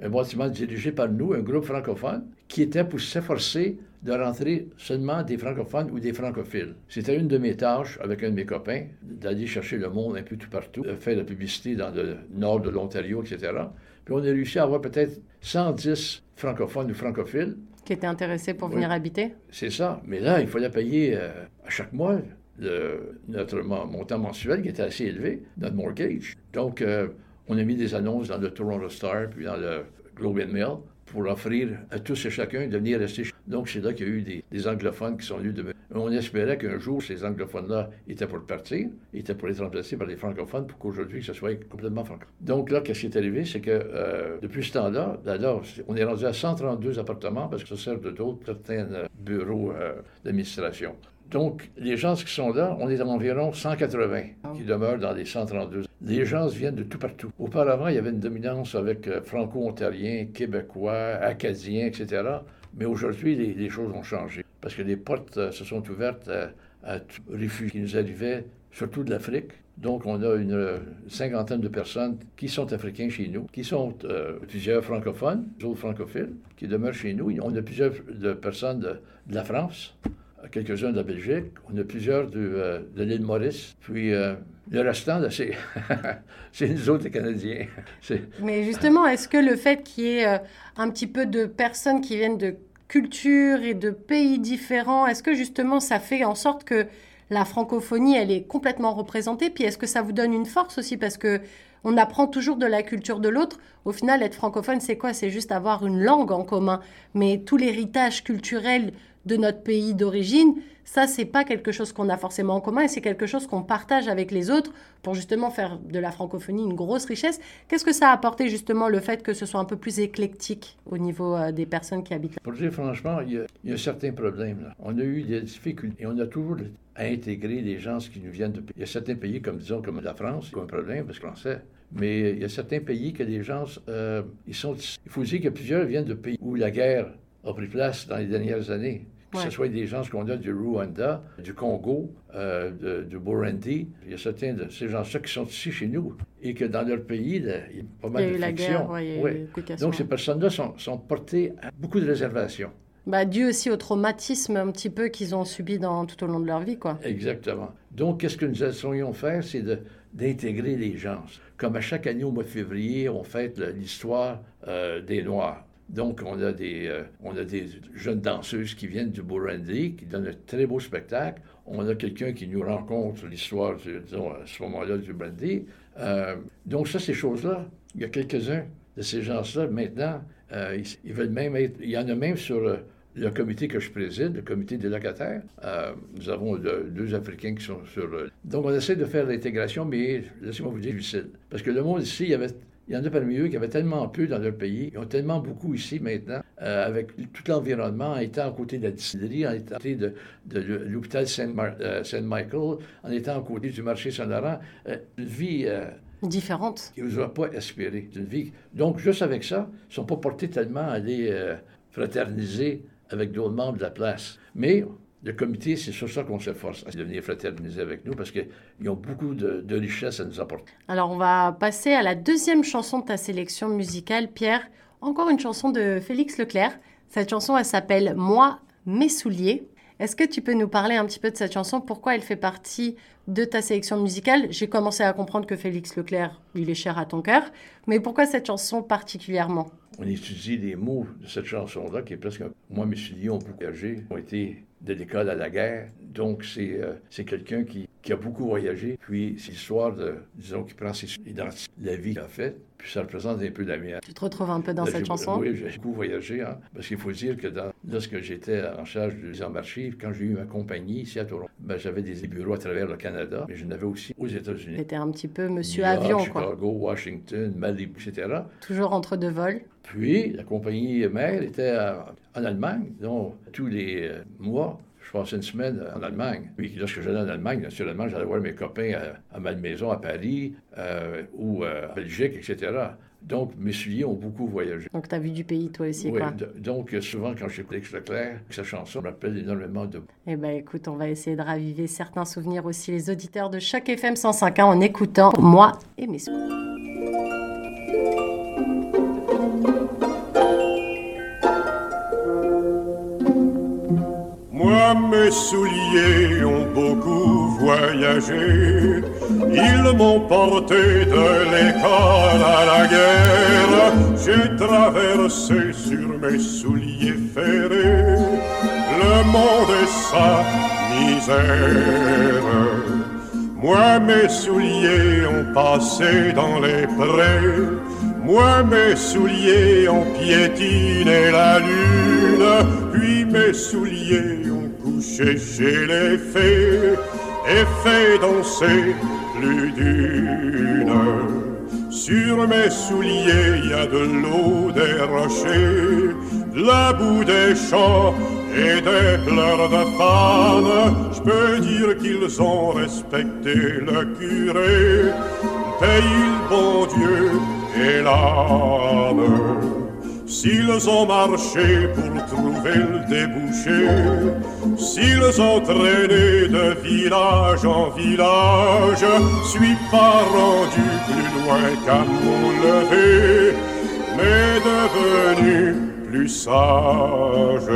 un bâtiment dirigé par nous, un groupe francophone, qui était pour s'efforcer de rentrer seulement des francophones ou des francophiles. C'était une de mes tâches avec un de mes copains, d'aller chercher le monde un peu tout partout, de faire de la publicité dans le nord de l'Ontario, etc. Puis on a réussi à avoir peut-être 110 francophones ou francophiles. Qui étaient intéressés pour venir habiter? C'est ça. Mais là, il fallait payer euh, à chaque mois notre montant mensuel qui était assez élevé, notre mortgage. Donc, euh, on a mis des annonces dans le Toronto Star, puis dans le Globe and Mail pour offrir à tous et chacun de venir rester. Donc, c'est là qu'il y a eu des, anglophones qui sont venus de... On espérait qu'un jour, ces anglophones-là étaient pour partir, étaient pour être remplacés par des francophones pour qu'aujourd'hui, ce soit complètement francophone. Donc là, qu'est-ce qui est arrivé? C'est que euh, depuis ce temps-là, alors, on est rendu à 132 appartements parce que ça sert de d'autres, certains euh, bureaux euh, d'administration. Donc, les gens qui sont là, on est environ 180 qui demeurent dans les 132. Les gens viennent de tout partout. Auparavant, il y avait une dominance avec euh, franco-ontariens, québécois, acadiens, etc. Mais aujourd'hui, les, choses ont changé parce que les portes euh, se sont ouvertes à tous les réfugiés qui nous arrivaient, surtout de l'Afrique. Donc, on a une cinquantaine de personnes qui sont africains chez nous, qui sont euh, plusieurs francophones, autres francophiles, qui demeurent chez nous. On a plusieurs de personnes de, de la France, quelques-uns de la Belgique, on a plusieurs de, euh, de l'île Maurice, puis euh, le restant, c'est, nous autres les Canadiens. Mais justement, est-ce que le fait qu'il y ait euh, un petit peu de personnes qui viennent de cultures et de pays différents, est-ce que justement ça fait en sorte que la francophonie, elle est complètement représentée? Puis est-ce que ça vous donne une force aussi? Parce que on apprend toujours de la culture de l'autre. Au final, être francophone, c'est quoi? C'est juste avoir une langue en commun. Mais tout l'héritage culturel de notre pays d'origine, ça, c'est pas quelque chose qu'on a forcément en commun et c'est quelque chose qu'on partage avec les autres pour justement faire de la francophonie une grosse richesse. Qu'est-ce que ça a apporté justement le fait que ce soit un peu plus éclectique au niveau euh, des personnes qui habitent là? Pour dire franchement, il y a, certains problèmes. Là. On a eu des difficultés et on a toujours à intégrer des gens qui nous viennent de pays. Il y a certains pays, comme disons, comme la France, qui ont un problème parce qu'on sait. Mais il y a certains pays que les gens, euh, ils sont. Il faut dire que plusieurs viennent de pays où la guerre a pris place dans les dernières années que ce soit des gens qu'on a du Rwanda, du Congo, euh, du Burundi. Il y a certains de ces gens-là qui sont ici chez nous et que dans leur pays, il y a pas mal de frictions. Ouais, Donc ces personnes-là sont, sont, portées à beaucoup de réservations. Bah, dû aussi au traumatisme un petit peu qu'ils ont subi dans, tout au long de leur vie. Quoi. Exactement. Donc, qu'est-ce que nous essayons faire, c'est d'intégrer les gens. Comme à chaque année au mois de février, on fête l'histoire euh, des Noirs. Donc, on a, des, euh, on a des jeunes danseuses qui viennent du Burundi, qui donnent un très beau spectacle. On a quelqu'un qui nous rencontre l'histoire, disons, à ce moment-là, du Burundi. Euh, donc, ça, ces choses-là, il y a quelques-uns de ces gens-là, maintenant, euh, ils, veulent même être... Il y en a même sur le comité que je préside, le comité des locataires. nous avons deux Africains qui sont sur le... Donc, on essaie de faire l'intégration, mais laissez-moi vous dire, difficile. Parce que le monde ici, il y avait il y en a parmi eux qui avaient tellement peu dans leur pays, ils ont tellement beaucoup ici maintenant, euh, avec tout l'environnement, en étant à côté de la distillerie, en étant à côté de, l'hôpital euh, Saint-Michael, en étant à côté du marché Saint-Laurent. Euh, une vie... Différente. Qui ne vous aura pas espéré. Une vie... Donc, juste avec ça, ils ne sont pas portés tellement à aller fraterniser avec d'autres membres de la place. Mais le comité, c'est sur ça qu'on s'efforce, à venir fraterniser avec nous, parce qu'ils ont beaucoup de, richesses à nous apporter. Alors, on va passer à la deuxième chanson de ta sélection musicale, Pierre. Encore une chanson de Félix Leclerc. Cette chanson, elle s'appelle Moi, mes souliers. Est-ce que tu peux nous parler un petit peu de cette chanson? Pourquoi elle fait partie de ta sélection musicale? J'ai commencé à comprendre que Félix Leclerc, il est cher à ton cœur. Mais pourquoi cette chanson particulièrement? On étudie les mots de cette chanson-là, qui est presque... Moi, mes souliers ont beaucoup âgé, ont été de l'école à la guerre. Donc, c'est euh, c'est quelqu'un qui, qui, a beaucoup voyagé. Puis, c'est l'histoire de, disons, qui prend ses identités, la vie qu'il a faite, puis ça représente un peu la mienne. Tu te retrouves un peu dans cette chanson? Oui, j'ai beaucoup voyagé, hein, parce qu'il faut dire que dans, lorsque j'étais en charge du deuxième archives, quand j'ai eu ma compagnie ici à Toronto, ben, j'avais des bureaux à travers le Canada, mais je n'avais aussi aux États-Unis. C'était un petit peu monsieur avion, quoi. Chicago, Washington, Malibu, etc. Toujours entre deux vols? Puis, la compagnie mère était en Allemagne, donc tous les euh, mois, je passais une semaine en Allemagne. Puis lorsque j'allais en Allemagne, naturellement, j'allais voir mes copains à, à Malmaison, à Paris, euh, ou euh, en Belgique, etc. Donc, mes souliers ont beaucoup voyagé. Donc, tu as vu du pays, toi aussi, oui, donc, souvent, quand j'écoute Alex Leclerc, sa chanson me rappelle énormément de... Eh bien, écoute, on va essayer de raviver certains souvenirs aussi, les auditeurs de chaque FM 105.1 en écoutant Moi et mes mes souliers ont beaucoup voyagé. Ils m'ont porté de l'école à la guerre. J'ai traversé sur mes souliers ferrés le monde et sa misère. Moi, mes souliers ont passé dans les prés. Moi, mes souliers ont piétiné la lune. Puis mes souliers couché chez les fées et fait danser plus d'une. Sur mes souliers, il y a de l'eau, des rochers, de la boue des champs et des pleurs de femmes. Je peux dire qu'ils ont respecté le curé, pays le bon Dieu et l'âme. S'ils ont marché pour trouver le débouché, s'ils ont traîné de village en village, suis pas rendu plus loin qu'à mon lever, mais devenu plus sage.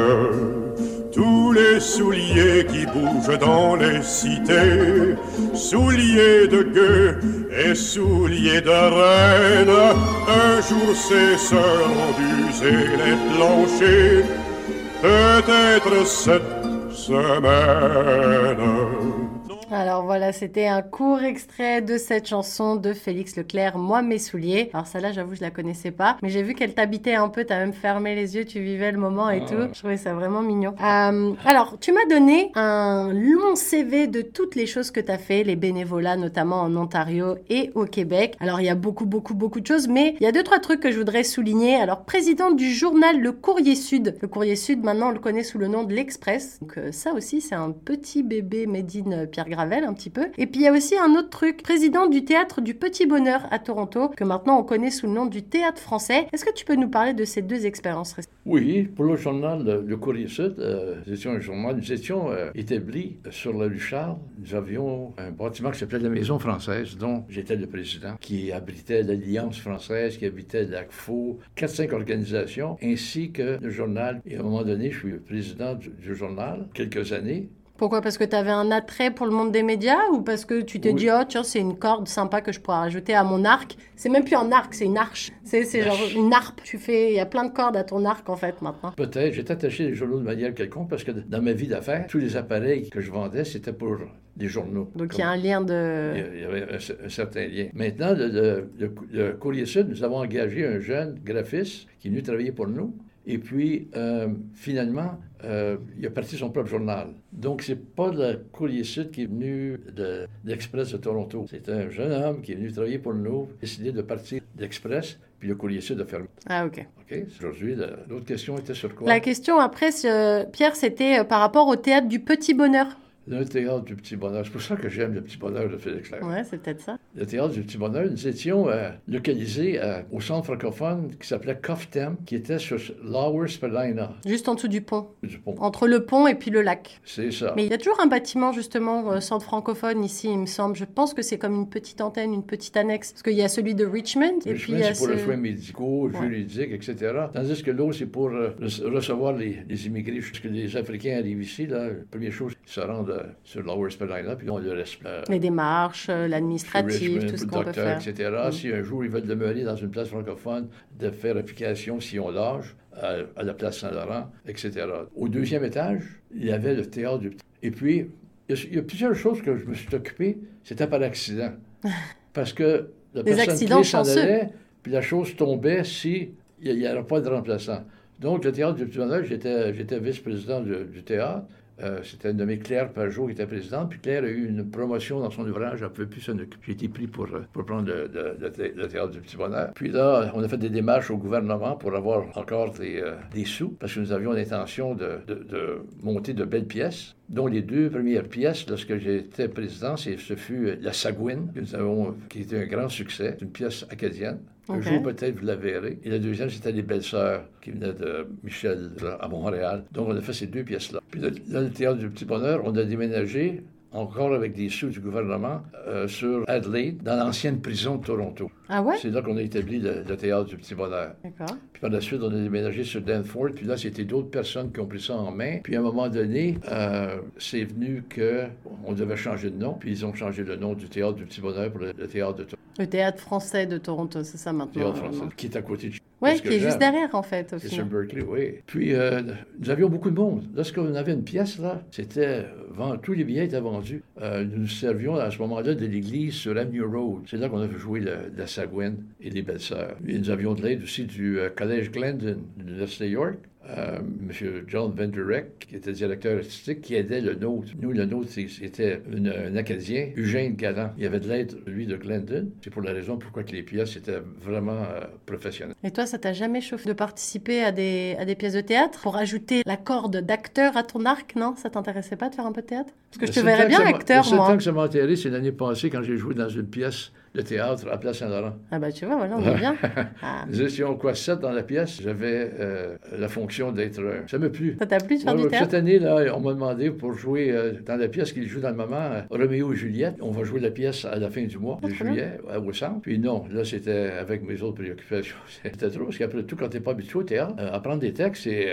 Tous les souliers qui bougent dans les cités, souliers de gueux et souliers de reine, un jour ces seront d'user les planchers, peut-être cette semaine. Alors voilà, c'était un court extrait de cette chanson de Félix Leclerc, Moi mes souliers. Alors celle-là, j'avoue, je la connaissais pas, mais j'ai vu qu'elle t'habitait un peu, t'as même fermé les yeux, tu vivais le moment et Ah tout. Je trouvais ça vraiment mignon. Euh, alors, tu m'as donné un long CV de toutes les choses que t'as fait, les bénévolats notamment en Ontario et au Québec. Alors il y a beaucoup, beaucoup, beaucoup de choses, mais il y a deux, trois trucs que je voudrais souligner. Alors, présidente du journal Le Courrier Sud. Le Courrier Sud, maintenant, on le connaît sous le nom de l'Express. Donc euh, ça aussi, c'est un petit bébé made in euh, Pierre Gravel un petit peu. Et puis il y a aussi un autre truc, président du théâtre du Petit Bonheur à Toronto, que maintenant on connaît sous le nom du théâtre français. Est-ce que tu peux nous parler de ces deux expériences Oui, pour le journal Le, le Courrier Sud, euh, étions un journal, nous étions euh, établis sur la rue Charles. Nous avions un bâtiment qui s'appelait la Maison française, dont j'étais le président, qui abritait l'Alliance française, qui habitait l'ACFO, 4-5 organisations, ainsi que le journal. Et à un moment donné, je suis président du journal, quelques années. Pourquoi? Parce que tu avais un attrait pour le monde des médias ou parce que tu t'es Oui. dit, oh tiens, c'est une corde sympa que je pourrais rajouter à mon arc? C'est même plus un arc, c'est une arche. C'est genre une harpe. Tu fais, il y a plein de cordes à ton arc en fait maintenant. Peut-être, j'étais attaché à des journaux de manière quelconque parce que dans ma vie d'affaires, tous les appareils que je vendais, c'était pour des journaux. Donc il y a un lien de. Il y avait un, cer- un certain lien. Maintenant, le, le- le- le Courrier Sud, nous avons engagé un jeune graphiste qui est venu travailler pour nous. Et puis, euh, finalement, euh, il a parti son propre journal. Donc, c'est pas le Courrier Sud qui est venu de l'Express de Toronto. C'est un jeune homme qui est venu travailler pour nous, décidé de partir de l'Express, puis le Courrier Sud a fermé. Ah ok. OK? Aujourd'hui, la- l'autre question était sur quoi? La question après, Pierre, c'était euh, par rapport au théâtre du Petit Bonheur. Le théâtre du Petit Bonheur. C'est pour ça que j'aime le Petit Bonheur de Félix Leclerc. Ouais, c'est peut-être ça. Le théâtre du Petit Bonheur, nous étions euh, localisés euh, au centre francophone qui s'appelait Coftem, qui était sur Lower Spadina, Juste en dessous du pont. du pont. Entre le pont et puis le lac. C'est ça. Mais il y a toujours un bâtiment, justement, euh, centre francophone ici, il me semble. Je pense que c'est comme une petite antenne, une petite annexe. Parce qu'il y a celui de Richmond. et Le puis chemin, il y a c'est pour les ce- soins médicaux, Ouais. juridiques, etc. Tandis que l'autre, c'est pour euh, rece- recevoir les, les immigrés. Parce que les Africains arrivent ici, la première chose, ils se rendent sur Lower Spadina, puis on le euh, Les démarches, euh, l'administratif, tout ce qu'on peut faire. etc. Mm. Si un jour ils veulent demeurer dans une place francophone, de faire application si on l'âge à, à la place Saint-Laurent, etc. Au deuxième étage, il y avait le théâtre du... Et puis, il y, a, il y a plusieurs choses que je me suis occupé, c'était par accident. Parce que la Des personne s'en allait, puis la chose tombait si il n'y avait pas de remplaçant. Donc, le théâtre du Petit j'étais j'étais vice-président du, du théâtre. Euh, C'était nommé Claire Pajot qui était présidente. Puis Claire a eu une promotion dans son ouvrage. Elle ne pouvait plus s'en occuper. J'ai été pris pour, euh, pour prendre le, le- le thé- le théâtre du Petit Bonheur. Puis là, on a fait des démarches au gouvernement pour avoir encore des, euh, sous parce que nous avions l'intention de, de- monter de belles pièces dont les deux premières pièces, lorsque j'étais président, ce fut euh, La Sagouine, que nous avons, qui était un grand succès, une pièce acadienne. Un Ok. jour, peut-être, vous la verrez. Et la deuxième, c'était Les Belles-Sœurs, qui venaient de Michel à Montréal. Donc, on a fait ces deux pièces-là. Puis là, là, le Théâtre du Petit Bonheur, on a déménagé, encore avec des sous du gouvernement, euh, sur Adelaide, dans l'ancienne prison de Toronto. Ah ouais? C'est là qu'on a établi le, le Théâtre du Petit Bonheur. D'accord. Puis par la suite, on a déménagé sur Danforth. Puis là, c'était d'autres personnes qui ont pris ça en main. Puis à un moment donné, euh, c'est venu que on devait changer de nom. Puis ils ont changé le nom du Théâtre du Petit Bonheur pour le, le Théâtre de Toronto. Le théâtre français de Toronto, c'est ça maintenant. Théâtre français, qui est à côté de que qui est juste derrière en fait. C'est sur Berkeley, oui. Puis, euh, nous avions beaucoup de monde. Lorsqu'on avait une pièce, là, c'était... vend- Tous les billets étaient vendus. Euh, nous nous servions à ce moment-là de l'église sur Avenue Road. C'est là qu'on avait joué le- la Sagouine et les Belles-Sœurs. Et nous avions de l'aide aussi du euh, Collège Glendon de l'Université York. Euh, M. John Van Der Reck, qui était directeur artistique, qui aidait le nôtre. Nous, le nôtre, c'était un Acadien, Eugène Galland. Il y avait de l'aide, lui, de Glendon. C'est pour la raison pourquoi que les pièces étaient vraiment euh, professionnelles. Et toi, ça t'a jamais chauffé de participer à des, à des pièces de théâtre pour ajouter la corde d'acteur à ton arc, non? Ça t'intéressait pas de faire un peu de théâtre? Parce que je te verrais bien acteur, Le seul moi. temps que ça m'a intéressé, c'est l'année passée quand j'ai joué dans une pièce de théâtre à Place Saint-Laurent. Ah bah tu vois, voilà, on est bien. Ah. Nous étions quoi, sept dans la pièce. J'avais euh, la fonction d'être... euh, ça m'a plu. Ça t'a plu de faire Ouais, du théâtre cette année, là, on m'a demandé pour jouer euh, dans la pièce qu'il joue dans le moment, euh, Roméo et Juliette. On va jouer la pièce à la fin du mois de Ah, bien. juillet à- au centre. Puis non, là, c'était avec mes autres préoccupations. C'était trop, parce qu'après tout, quand t'es pas habitué au théâtre, apprendre des textes, c'est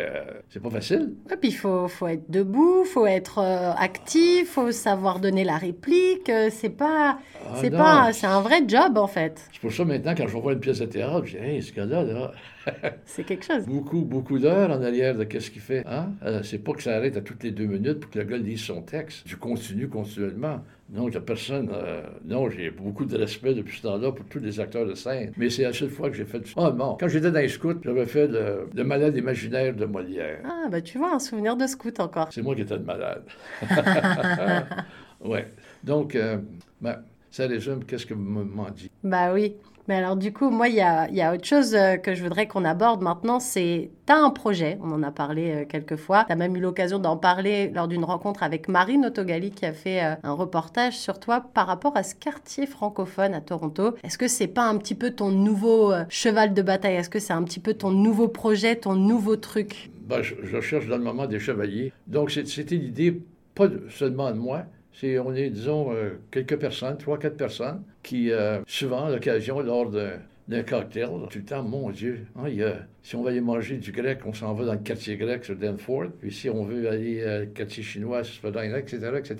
c'est pas facile. Ouais, puis il faut, faut être debout, faut être actif, faut savoir donner la réplique. c'est pas, Ah, c'est pas, c'est un vrai job en fait. C'est pour ça maintenant, quand je vois une pièce de théâtre, je dis, hey, ce gars-là, là, C'est quelque chose. beaucoup, beaucoup d'heures en arrière de qu'est-ce qu'il fait. Hein? Euh, c'est pas que ça arrête à toutes les deux minutes pour que le gars lise son texte. Je continue continuellement. Non, a personne. euh, non, j'ai beaucoup de respect depuis ce temps-là pour tous les acteurs de scène. Mais c'est la seule fois que j'ai fait. Ah non, quand j'étais dans les scouts, j'avais fait le, le malade imaginaire de Molière. Ah bah tu vois, un souvenir de scout encore. C'est moi qui étais le malade. ouais. Donc, euh, ben, ça résume qu'est-ce que vous m'en dites. Bah oui. Mais alors du coup, moi, il y a, y a autre chose euh, que je voudrais qu'on aborde maintenant, c'est, tu as un projet, on en a parlé euh, quelques fois, tu as même eu l'occasion d'en parler lors d'une rencontre avec Marine Autogali qui a fait euh, un reportage sur toi par rapport à ce quartier francophone à Toronto. Est-ce que c'est pas un petit peu ton nouveau euh, cheval de bataille? Est-ce que c'est un petit peu ton nouveau projet, ton nouveau truc? Ben, je, je cherche dans le moment des chevaliers. Donc, c'était l'idée, pas seulement de moi, c'est, on est, disons, euh, quelques personnes, trois, quatre personnes, qui, euh, souvent, à l'occasion, lors de- d'un cocktail, tout le temps, mon Dieu, hein, y a- si on va aller manger du grec, on s'en va dans le quartier grec sur Danforth, puis si on veut aller euh, au quartier chinois sur Spadina, etc., etc.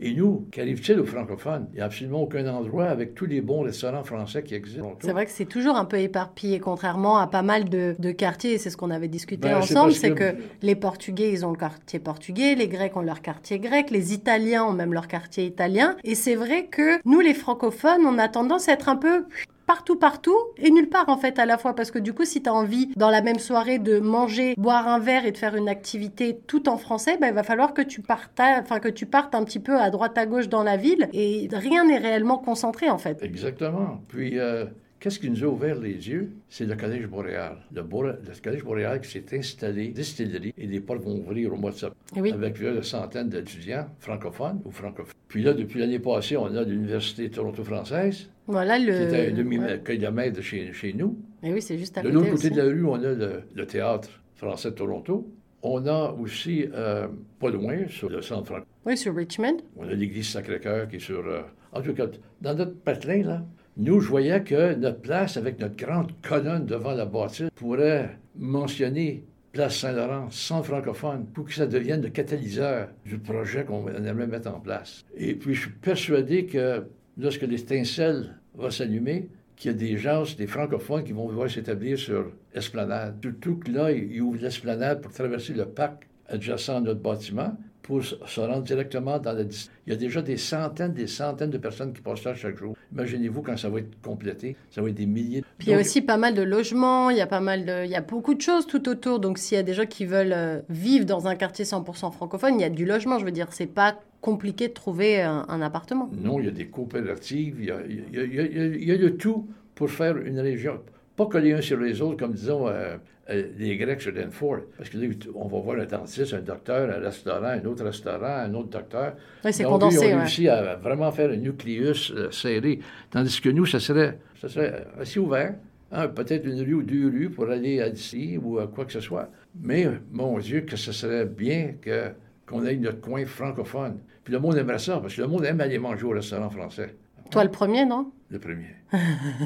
Et nous, qu'arrive-t-il aux francophones? Il n'y a absolument aucun endroit avec tous les bons restaurants français qui existent. C'est vrai que c'est toujours un peu éparpillé, contrairement à pas mal de, de quartiers, c'est ce qu'on avait discuté Ben, ensemble, c'est que- que... les Portugais, ils ont le quartier portugais, les Grecs ont leur quartier grec, les Italiens ont même leur quartier italien, et c'est vrai que nous, les francophones, on a tendance à être un peu partout, partout, et nulle part en fait à la fois, parce que du coup, si tu as envie, dans la même soirée, de manger, boire un verre et de faire une activité tout en français, ben, il va falloir que tu, partes, enfin, que tu partes un petit peu à droite, à gauche dans la ville, et rien n'est réellement concentré en fait. Exactement. Puis, euh, qu'est-ce qui nous a ouvert les yeux? C'est le Collège boréal. Le, Boré- le Collège boréal qui s'est installé, distillerie, et les portes vont ouvrir au mois de septembre, oui. avec plus de centaines d'étudiants francophones ou francophones. Puis là, depuis l'année passée, on a l'Université Toronto-Française, Voilà qui est à le. un ouais. de chez, chez nous. Et oui, c'est juste à De côté l'autre côté de la rue, on a le, le Théâtre français de Toronto. On a aussi, euh, pas loin, sur le centre franco Oui, sur Richmond. on a l'église Sacré-Cœur qui est sur. euh, En tout cas, dans notre patelin, là, nous, je voyais que notre place, avec notre grande colonne devant la bâtisse, pourrait mentionner Place Saint-Laurent, centre francophone, pour que ça devienne le catalyseur du projet qu'on aimerait mettre en place. Et puis, je suis persuadé que lorsque l'étincelle va s'allumer, qu'il y a des gens, des francophones qui vont vouloir s'établir sur l'esplanade. Surtout que là, ils ouvrent l'esplanade pour traverser le parc adjacent à notre bâtiment pour se rendre directement dans la... dis- Il y a déjà des centaines, des centaines de personnes qui passent là chaque jour. Imaginez-vous quand ça va être complété, ça va être des milliers. Puis il y a aussi pas mal de logements, il y a pas mal de, il y a beaucoup de choses tout autour. Donc s'il y a des gens qui veulent euh, vivre dans un quartier 100% francophone, il y a du logement. Je veux dire, c'est pas compliqué de trouver un, un appartement. Non, il y a des coopératives, il y a, il y a- il y a- il y a- de tout pour faire une région. Pas coller un sur les autres, comme disons euh, euh, les Grecs sur Danforth. Parce que là, on va voir un dentiste, un docteur, un restaurant, un autre restaurant, un autre docteur. Oui, c'est condensé. Ils ont ouais. réussi à vraiment faire un nucléus euh, serré. Tandis que nous, ça serait, ça serait assez ouvert. hein, Peut-être une rue ou deux rues pour aller à ici ou à quoi que ce soit. Mais, mon Dieu, que ce serait bien que, qu'on ait notre coin francophone. Puis le monde aimerait ça, parce que le monde aime aller manger au restaurant français. Toi le premier, non? Le premier.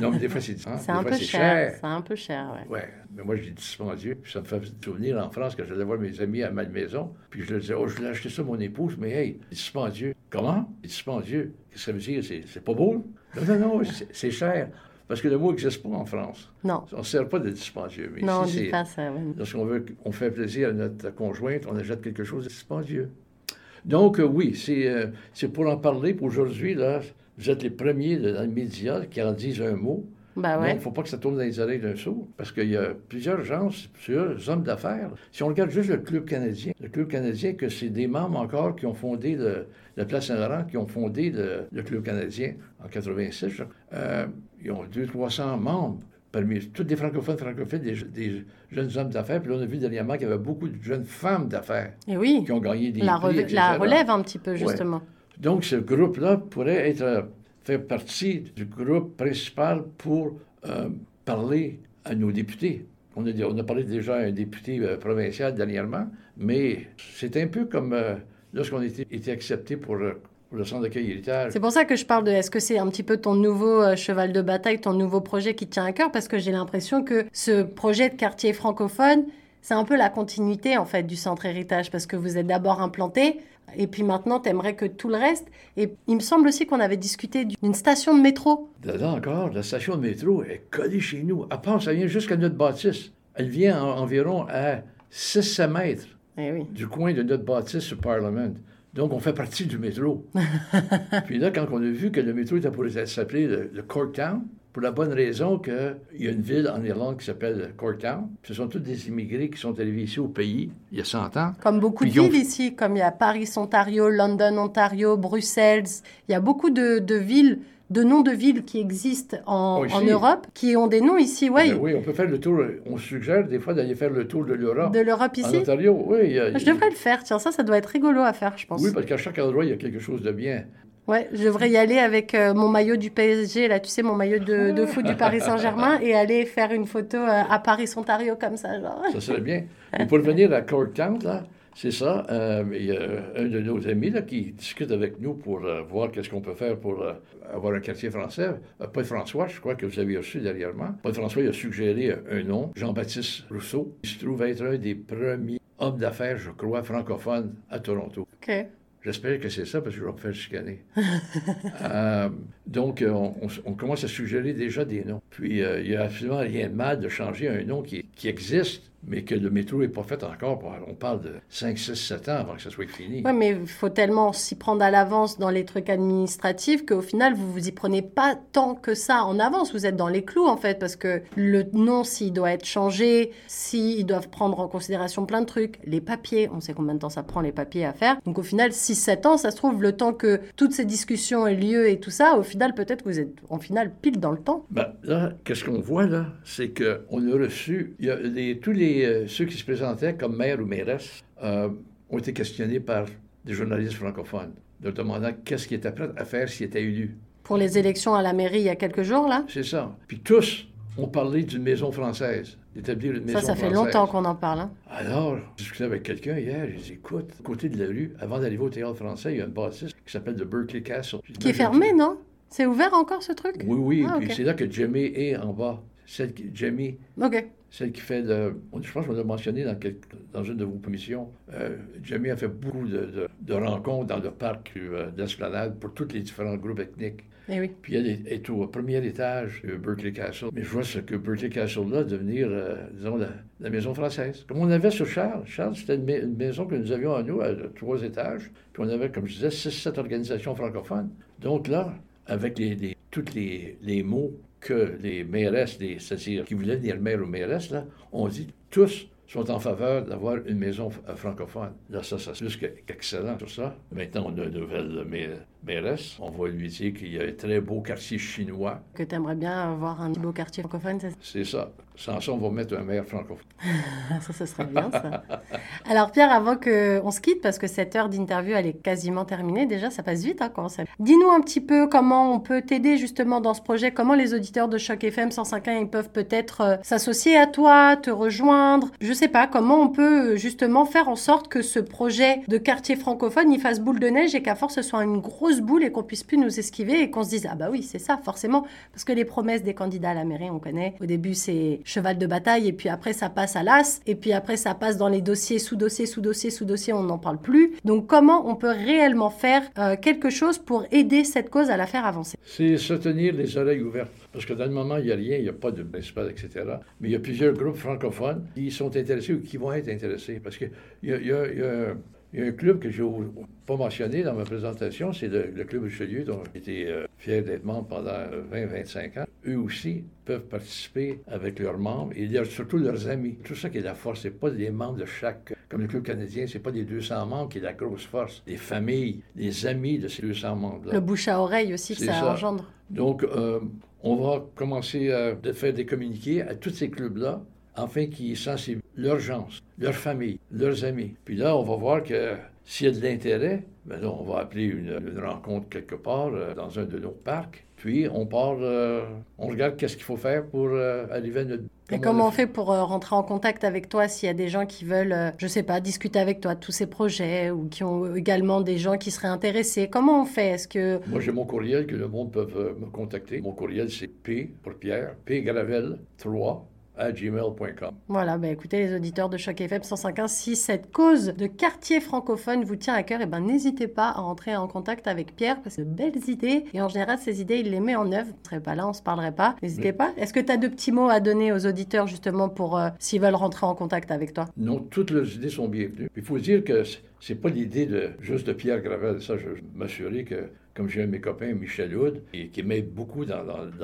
non, mais des fois, c'est hein, C'est des un fois, peu c'est cher. C'est un peu cher, ouais. Ouais, mais moi, je dis dispendieux. Puis ça me fait souvenir en France que j'allais voir mes amis à ma maison. Puis je leur disais, oh, je voulais acheter ça à mon épouse, mais hey, dispendieux. Comment? Dispendieux. Qu'est-ce que ça veut dire? C'est, pas beau? Non, non, non, c'est, cher. Parce que le mot n'existe pas en France. Non, On ne sert pas de dispendieux. Mais non, on ici, dit c'est, pas ça. ouais. lorsqu'on veut on fait plaisir à notre conjointe, on achète quelque chose de dispendieux. Donc, euh, oui, c'est, euh, c'est pour en parler. Pour aujourd'hui, là, vous êtes les premiers dans les médias qui en disent un mot. Bah Donc, il ne faut pas que ça tourne dans les oreilles d'un sourd, parce qu'il y a plusieurs gens, plusieurs hommes d'affaires. Si on regarde juste le Club canadien, le Club canadien, que c'est des membres encore qui ont fondé le, la Place Saint-Laurent, qui ont fondé le, le Club canadien en 86, je crois. Euh, ils ont 200-300 membres. Parmi tous des francophones, francophiles, des, des jeunes hommes d'affaires. Puis là, on a vu dernièrement qu'il y avait beaucoup de jeunes femmes d'affaires oui, qui ont gagné des la, prix, etc. la relève un petit peu, justement. Donc, ce groupe-là pourrait être euh, faire partie du groupe principal pour euh, parler à nos députés. On a, on a, parlé déjà à un député euh, provincial dernièrement, mais c'est un peu comme euh, lorsqu'on été, été accepté pour, le centre d'accueil héritage. C'est pour ça que je parle de est-ce que c'est un petit peu ton nouveau euh, cheval de bataille, ton nouveau projet qui te tient à cœur, parce que j'ai l'impression que ce projet de quartier francophone, c'est un peu la continuité en fait du centre héritage, parce que vous êtes d'abord implanté, et puis maintenant, tu aimerais que tout le reste. Et il me semble aussi qu'on avait discuté d'une station de métro. Là encore, la station de métro est collée chez nous. À part, ça vient jusqu'à notre bâtisse. Elle vient en, environ à 600 mètres Eh oui. du coin de notre bâtisse sur Parliament. Donc, on fait partie du métro. Puis là, quand on a vu que le métro était pour s'appeler le, le Corktown, pour la bonne raison qu'il y a une ville en Irlande qui s'appelle Corktown. Ce sont tous des immigrés qui sont arrivés ici au pays il y a 100 ans. Comme beaucoup de ont- villes ici, comme il y a Paris, Ontario, London, Ontario, Bruxelles. Il y a beaucoup de, de villes, de noms de villes qui existent en, Oh, en Europe, qui ont des noms ici, ouais, Ben oui, on peut faire le tour. On suggère des fois d'aller faire le tour de l'Europe. de l'Europe En ici? Ontario, oui. a- Je devrais le faire, tiens, ça, ça doit être rigolo à faire, je pense. Oui, parce qu'à chaque endroit, il y a quelque chose de bien. Ouais, je devrais y aller avec euh, mon maillot du PSG, là, tu sais, mon maillot de, de foot du Paris Saint-Germain, et aller faire une photo euh, à Paris, Ontario, comme ça, genre. Ça serait bien. Mais pour revenir à Corktown, là, c'est ça. euh, il y a un de nos amis là, qui discute avec nous pour euh, voir qu'est-ce qu'on peut faire pour avoir un quartier français. Paul François, je crois que vous avez reçu derrière moi. Paul François il a suggéré un nom, Jean-Baptiste Rousseau. Il se trouve être un des premiers hommes d'affaires, je crois, francophones à Toronto. Ok. J'espère que c'est ça parce que je vais me faire chicaner. Euh, donc, euh, on, commence à suggérer déjà des noms. Puis, euh, il n'y a absolument rien de mal de changer un nom qui existe, mais que le métro n'est pas fait encore. On parle de 5, 6, 7 ans avant que ça soit fini. Ouais, mais il faut tellement s'y prendre à l'avance dans les trucs administratifs qu'au final, vous vous y prenez pas tant que ça en avance. Vous êtes dans les clous, en fait, parce que le nom, s'il doit être changé, s'ils doivent prendre en considération plein de trucs, les papiers, on sait combien de temps ça prend les papiers à faire. Donc au final, 6-7 ans, ça se trouve, le temps que toutes ces discussions aient lieu et tout ça, au final, peut-être que vous êtes, en final, pile dans le temps. Ben, là, qu'est-ce qu'on voit, là? C'est qu'on a reçu... Il y a les- tous les, euh, ceux qui se présentaient comme maire ou mairesse euh, ont été questionnés par des journalistes francophones, leur demandant qu'est-ce qu'ils étaient prêts à faire s'ils étaient élus. Pour les élections à la mairie il y a quelques jours, là, C'est ça. Puis tous ont parlé d'une maison française, d'établir une maison ça, ça fait française. longtemps qu'on en parle. hein. Alors, je discutais avec quelqu'un hier, j'ai dit, écoute, à côté de la rue, avant d'arriver au théâtre français, il y a une bâtisse qui s'appelle le Berkeley Castle. Qui est fermé, non? C'est ouvert encore, ce truc? Oui, oui, Ah, puis c'est là que Jamie est en bas. Celle qui, Jamie, Ok. Celle qui fait le... Je pense qu'on l'a mentionné dans, une de vos commissions. Euh, Jamie a fait beaucoup de, de- de rencontres dans le parc euh, d'Esplanade pour tous les différents groupes ethniques. Eh oui. Puis elle est, est au premier étage de Berkeley Castle. Mais je vois ce que Berkeley Castle-là devenir, euh, disons, la, la maison française. Comme on avait sur Charles. Charles, c'était une, ma- une maison que nous avions à nous, à trois étages. Puis on avait, comme je disais, six, sept organisations francophones. Donc là, avec les, les- tous les, les mots que les mairesses, c'est-à-dire qui voulaient devenir maire ou mairesse, là, on dit tous sont en faveur d'avoir une maison euh, francophone. Là, ça, c'est plus que- qu'excellent, tout ça. Maintenant, on a une nouvelle ma- mairesse. On va lui dire qu'il y a un très beau quartier chinois. Que tu aimerais bien avoir un beau quartier francophone, c'est ça? C'est ça. Sans ça, on va mettre un maire francophone. Ça, ce serait bien, ça. Alors, Pierre, avant qu'on se quitte, parce que cette heure d'interview, elle est quasiment terminée, déjà, ça passe vite, hein, quand ça... Dis-nous un petit peu comment on peut t'aider, justement, dans ce projet, comment les auditeurs de Choc FM 105.1, ils peuvent peut-être euh, s'associer à toi, te rejoindre. Je sais pas, comment on peut, euh, justement, faire en sorte que ce projet de quartier francophone, il fasse boule de neige et qu'à force, ce soit une grosse boule et qu'on puisse plus nous esquiver et qu'on se dise, ah bah oui, c'est ça, forcément. Parce que les promesses des candidats à la mairie, on connaît. Au début, c'est cheval de bataille, et puis après, ça passe à l'as, et puis après, ça passe dans les dossiers, sous-dossiers, sous-dossiers, sous-dossiers, on n'en parle plus. Donc, comment on peut réellement faire euh, quelque chose pour aider cette cause à la faire avancer? C'est se tenir les oreilles ouvertes. Parce que dans le moment, il n'y a rien, il n'y a pas de principal, etc. Mais il y a plusieurs groupes francophones qui sont intéressés ou qui vont être intéressés. Parce y a, il y, a, il y, a, il y a un club que je n'ai pas mentionné dans ma présentation, c'est le, le Club Richelieu, dont j'ai été euh, fier d'être membre pendant 20-25 ans. Eux aussi peuvent participer avec leurs membres et leur- surtout leurs amis. Tout ça qui est la force, c'est pas des membres de chaque, comme le Club canadien, c'est pas des 200 membres qui est la grosse force. Les familles, les amis de ces 200 membres-là. Le bouche à oreille aussi que ça, ça. engendre. Donc, euh, on va commencer à faire des communiqués à tous ces clubs-là afin qu'ils sensibilisent leurs gens, leurs familles, leurs amis. Puis là, on va voir que S'il y a de l'intérêt, ben là, on va appeler une, une rencontre quelque part euh, dans un de nos parcs. Puis on part, euh, on regarde qu'est-ce qu'il faut faire pour euh, arriver à notre. Et comme comment on fait pour euh, rentrer en contact avec toi s'il y a des gens qui veulent, je sais pas, discuter avec toi de tous ces projets ou qui ont également des gens qui seraient intéressés? Comment on fait? Est-ce que Moi, j'ai mon courriel que le monde peut me contacter. Mon courriel, c'est P pour Pierre, pgravel3 à gmail.com. Voilà, bah écoutez les auditeurs de Choc FM 105.1, si cette cause de quartier francophone vous tient à cœur, et ben n'hésitez pas à rentrer en contact avec Pierre parce que de belles idées et en général ces idées il les met en œuvre. Ne serez pas là, on se parlerait pas. N'hésitez pas. Est-ce que tu as de petits mots à donner aux auditeurs justement pour euh, s'ils veulent rentrer en contact avec toi? Non, toutes leurs idées sont bienvenues. Il faut dire que c'est pas l'idée de juste de Pierre Gravel. Ça, je je m'assurer que, comme j'ai mes copains, Michel Houd, qui m'aide beaucoup dans,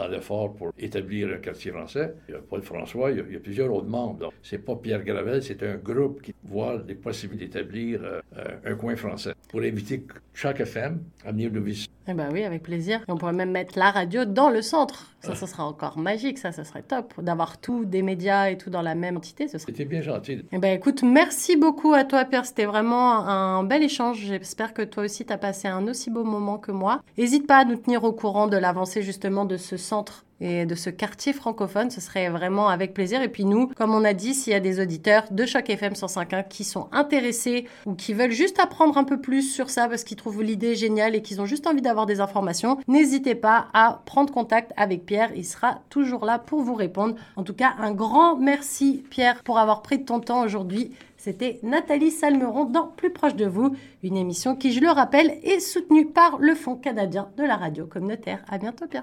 l'effort pour établir un quartier français. Il y a Paul François, il y a, plusieurs autres membres. C'est pas Pierre Gravel, c'est un groupe qui voit les possibilités d'établir euh, un coin français. Pour inviter chaque FM à venir nous visiter. Eh ben oui, avec plaisir. On pourrait même mettre la radio dans le centre. Ça, ça sera encore magique, ça, ça serait top. D'avoir tout, des médias et tout dans la même entité, ce serait C'était bien gentil. Eh ben écoute, merci beaucoup à toi Pierre, c'était vraiment un bel échange. J'espère que toi aussi tu as passé un aussi beau moment que moi. N'hésite pas à nous tenir au courant de l'avancée justement de ce centre et de ce quartier francophone, ce serait vraiment avec plaisir. Et puis nous, comme on a dit, s'il y a des auditeurs de Choc FM 105.1 qui sont intéressés ou qui veulent juste apprendre un peu plus sur ça parce qu'ils trouvent l'idée géniale et qu'ils ont juste envie d'avoir des informations, n'hésitez pas à prendre contact avec Pierre, il sera toujours là pour vous répondre. En tout cas, un grand merci Pierre pour avoir pris ton temps aujourd'hui. C'était Nathalie Salmeron dans Plus proche de vous, une émission qui, je le rappelle, est soutenue par le Fonds canadien de la radio communautaire. À bientôt Pierre.